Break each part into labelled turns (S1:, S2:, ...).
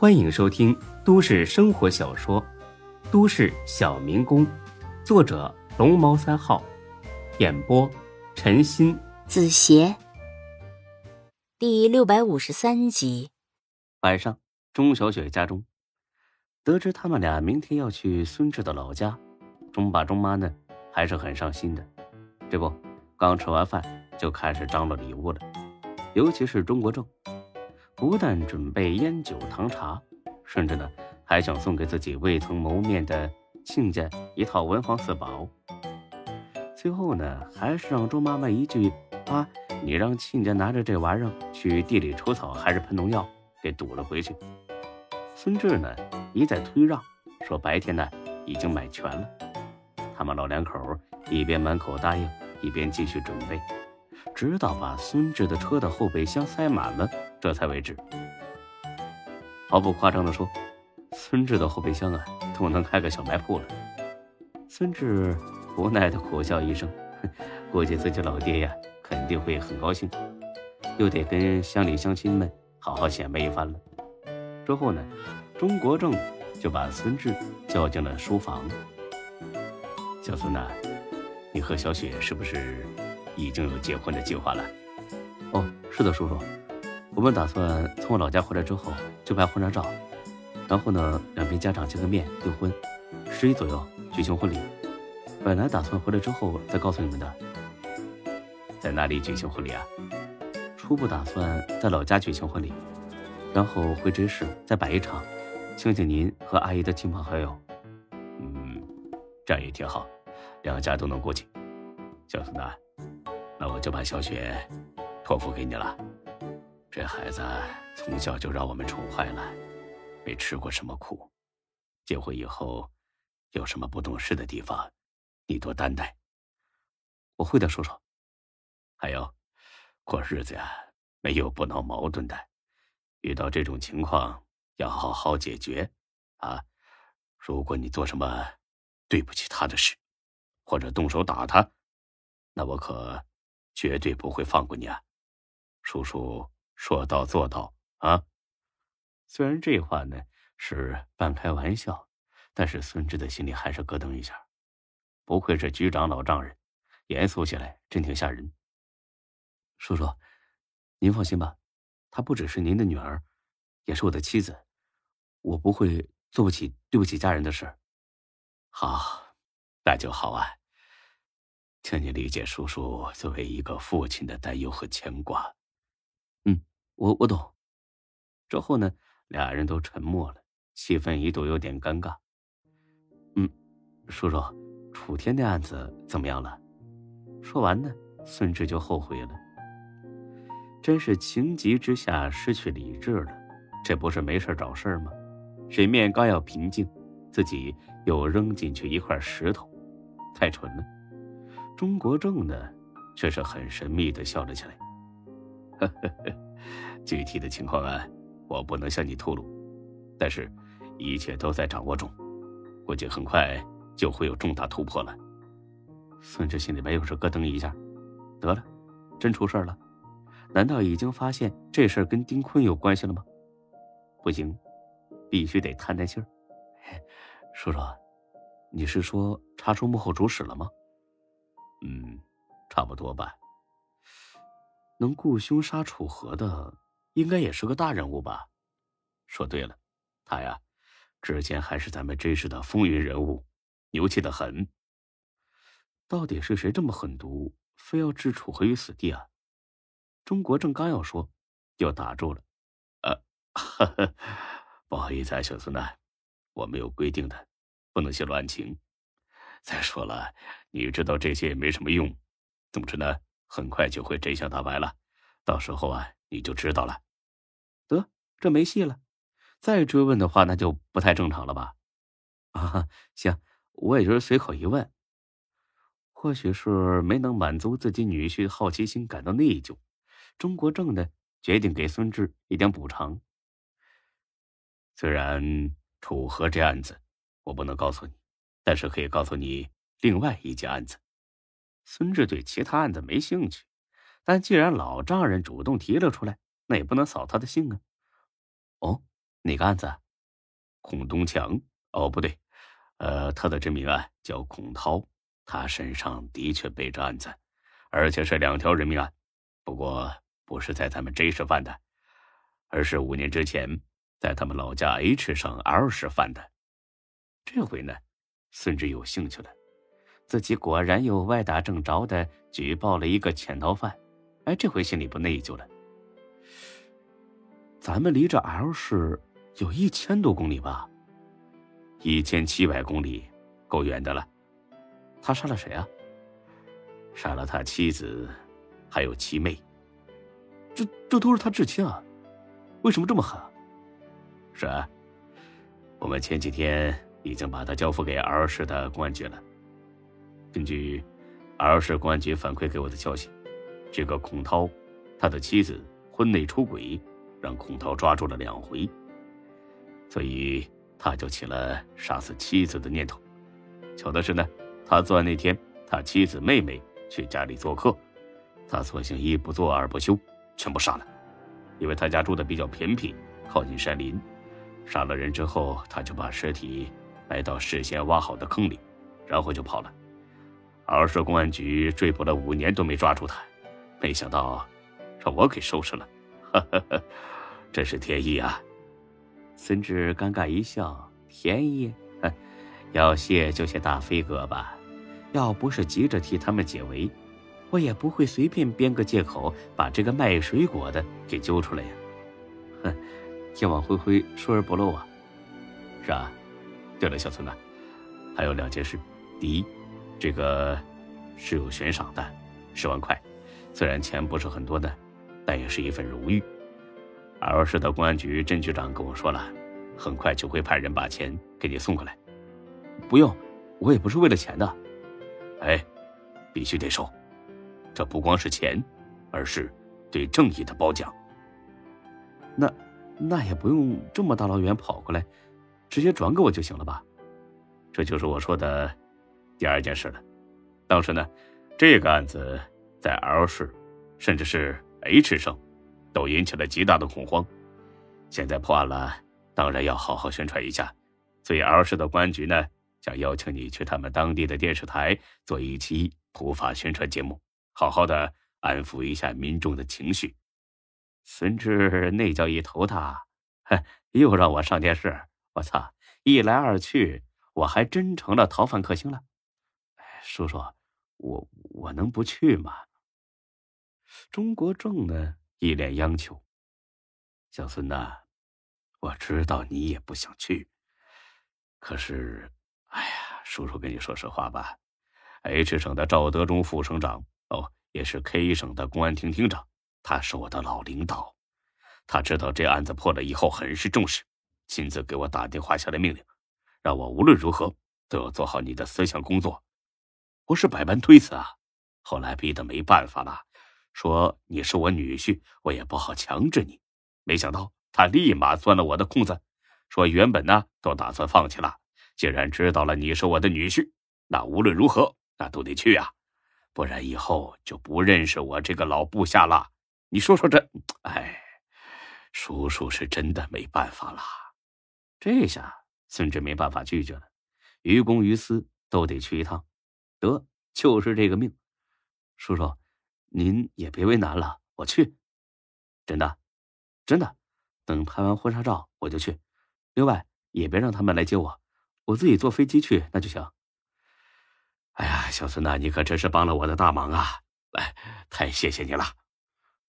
S1: 欢迎收听都市生活小说《都市小民工》，作者龙猫三号，演播陈鑫、
S2: 子邪，第六百五十三集。
S1: 晚上，钟小雪家中，得知他们俩明天要去孙志的老家，钟爸钟妈呢还是很上心的。这不，刚吃完饭就开始张罗礼物了，尤其是钟国正。不但准备烟酒糖茶，甚至呢还想送给自己未曾谋面的亲家一套文房四宝。最后呢，还是让周妈妈一句“啊，你让亲家拿着这玩意儿去地里除草还是喷农药”给堵了回去。孙志呢一再推让，说白天呢已经买全了。他们老两口一边满口答应，一边继续准备。直到把孙志的车的后备箱塞满了，这才为止。毫不夸张的说，孙志的后备箱啊，都能开个小卖铺了。孙志无奈的苦笑一声，估计自己老爹呀，肯定会很高兴，又得跟乡里乡亲们好好显摆一番了。之后呢，钟国正就把孙志叫进了书房。小孙呐，你和小雪是不是？已经有结婚的计划了。哦，是的，叔叔，我们打算从我老家回来之后就拍婚纱照，然后呢，两边家长见个面订婚，十一左右举行婚礼。本来打算回来之后再告诉你们的。在哪里举行婚礼啊？初步打算在老家举行婚礼，然后回直市再摆一场，请请您和阿姨的亲朋好友。嗯，这样也挺好，两家都能过去。小孙子。那我就把小雪托付给你了。这孩子从小就让我们宠坏了，没吃过什么苦。结婚以后有什么不懂事的地方，你多担待。我会的，叔叔。还有，过日子呀，没有不闹矛盾的。遇到这种情况要好好解决啊！如果你做什么对不起他的事，或者动手打他，那我可……绝对不会放过你啊！叔叔说到做到啊！虽然这话呢是半开玩笑，但是孙志的心里还是咯噔一下。不愧是局长老丈人，严肃起来真挺吓人。叔叔，您放心吧，她不只是您的女儿，也是我的妻子，我不会做不起对不起家人的事。好，那就好啊。请你理解叔叔作为一个父亲的担忧和牵挂。我我懂。之后呢，俩人都沉默了，气氛一度有点尴尬。嗯，叔叔，楚天的案子怎么样了？说完呢，孙志就后悔了。真是情急之下失去理智了，这不是没事找事吗？水面刚要平静，自己又扔进去一块石头，太蠢了。钟国正呢，却是很神秘的笑了起来。呵呵呵，具体的情况啊，我不能向你透露，但是，一切都在掌握中，估计很快就会有重大突破了。孙志心里边又是咯噔一下，得了，真出事了？难道已经发现这事儿跟丁坤有关系了吗？不行，必须得探探信儿。叔叔，你是说查出幕后主使了吗？嗯，差不多吧。能雇凶杀楚河的，应该也是个大人物吧？说对了，他呀，之前还是咱们真市的风云人物，牛气的很。到底是谁这么狠毒，非要置楚河于死地啊？钟国正刚要说，又打住了。呃，不好意思啊，小孙子，我没有规定的，不能泄露案情。再说了，你知道这些也没什么用。总之呢，很快就会真相大白了，到时候啊，你就知道了。得，这没戏了。再追问的话，那就不太正常了吧？啊，行，我也就是随口一问。或许是没能满足自己女婿好奇心，感到内疚，钟国正呢决定给孙志一点补偿。虽然楚河这案子，我不能告诉你。但是可以告诉你另外一件案子。孙志对其他案子没兴趣，但既然老丈人主动提了出来，那也不能扫他的兴啊。哦，哪个案子？孔东强？哦，不对，呃，他的真名啊叫孔涛，他身上的确背着案子，而且是两条人命案，不过不是在咱们 J 市犯的，而是五年之前在他们老家 H 省 L 市犯的。这回呢，孙志有兴趣了，自己果然有歪打正着的举报了一个潜逃犯，哎，这回心里不内疚了。咱们离这 L 市有一千多公里吧？一千七百公里，够远的了。他杀了谁啊？杀了他妻子，还有妻妹。这这都是他至亲啊？为什么这么狠？是啊，我们前几天已经把他交付给 L 市的公安局了。根据 L 市公安局反馈给我的消息，这个孔涛，他的妻子婚内出轨。让孔涛抓住了两回，所以他就起了杀死妻子的念头。巧的是呢，他作案那天，他妻子妹妹去家里做客，他索性一不做二不休，全部杀了。因为他家住的比较偏僻，靠近山林，杀了人之后，他就把尸体埋到事先挖好的坑里，然后就跑了。二市公安局追捕了五年都没抓住他，没想到让我给收拾了。呵呵呵，真是天意啊！孙志尴尬一笑：“天意？要谢就谢大飞哥吧。要不是急着替他们解围，我也不会随便编个借口把这个卖水果的给揪出来呀。”哼，天网恢恢，疏而不漏啊！是啊。对了，小孙子，还有两件事。第一，这个是有悬赏的，十万块，虽然钱不是很多的。但也是一份荣誉。二市的公安局郑局长跟我说了，很快就会派人把钱给你送过来。不用，我也不是为了钱的。哎，必须得收。这不光是钱，而是对正义的褒奖。那，那也不用这么大老远跑过来，直接转给我就行了吧？这就是我说的第二件事了。当时呢，这个案子在 L 市，甚至是。H 省，都引起了极大的恐慌。现在破案了，当然要好好宣传一下。所以 L 市的公安局呢，想邀请你去他们当地的电视台做一期普法宣传节目，好好的安抚一下民众的情绪。孙志那叫一头大，哼，又让我上电视，我操！一来二去，我还真成了逃犯克星了。叔叔，我我能不去吗？钟国正呢，一脸央求：“小孙呐，我知道你也不想去，可是，哎呀，叔叔跟你说实话吧，H 省的赵德忠副省长，哦，也是 K 省的公安厅厅长，他是我的老领导，他知道这案子破了以后很是重视，亲自给我打电话下来命令，让我无论如何都要做好你的思想工作。我是百般推辞啊，后来逼得没办法了。”说你是我女婿，我也不好强制你。没想到他立马钻了我的空子，说原本呢都打算放弃了，既然知道了你是我的女婿，那无论如何那都得去啊，不然以后就不认识我这个老部下了。你说说这，哎，叔叔是真的没办法了。这下孙志没办法拒绝了，于公于私都得去一趟。得，就是这个命，叔叔。您也别为难了，我去，真的，真的，等拍完婚纱照我就去。另外也别让他们来接我，我自己坐飞机去那就行。哎呀，小孙呐，你可真是帮了我的大忙啊！来，太谢谢你了，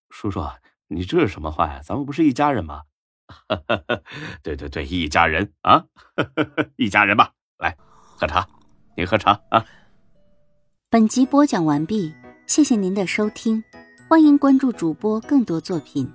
S1: 叔叔，你这是什么话呀？咱们不是一家人吗？对对对，一家人啊，一家人吧。来，喝茶，你喝茶啊。
S2: 本集播讲完毕。谢谢您的收听，欢迎关注主播更多作品。